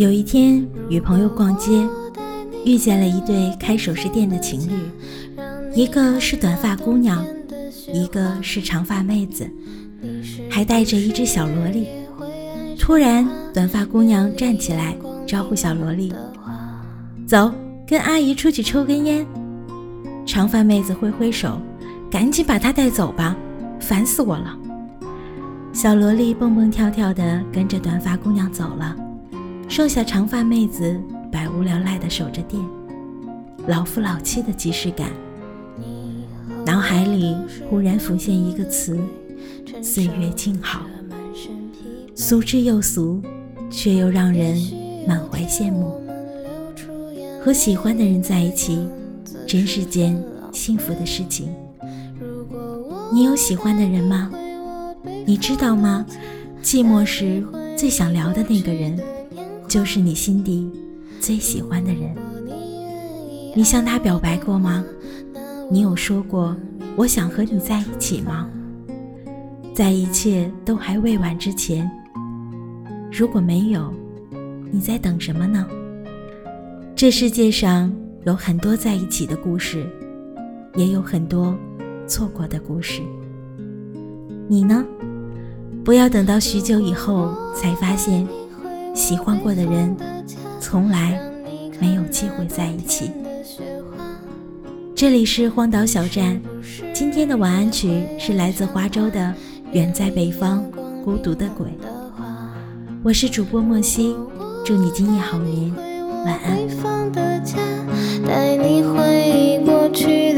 有一天与朋友逛街，遇见了一对开首饰店的情侣，一个是短发姑娘，一个是长发妹子，还带着一只小萝莉。突然，短发姑娘站起来招呼小萝莉：“走，跟阿姨出去抽根烟。”长发妹子挥挥手：“赶紧把她带走吧，烦死我了。”小萝莉蹦蹦跳跳地跟着短发姑娘走了。剩下长发妹子百无聊赖地守着店，老夫老妻的即视感。脑海里忽然浮现一个词：岁月静好。俗之又俗，却又让人满怀羡慕。和喜欢的人在一起，真是件幸福的事情。你有喜欢的人吗？你知道吗？寂寞时最想聊的那个人。就是你心底最喜欢的人，你向他表白过吗？你有说过我想和你在一起吗？在一切都还未晚之前，如果没有，你在等什么呢？这世界上有很多在一起的故事，也有很多错过的故事。你呢？不要等到许久以后才发现。喜欢过的人，从来没有机会在一起。这里是荒岛小站，今天的晚安曲是来自华州的《远在北方孤独的鬼》。我是主播莫西，祝你今夜好眠，晚安。带你回忆过去。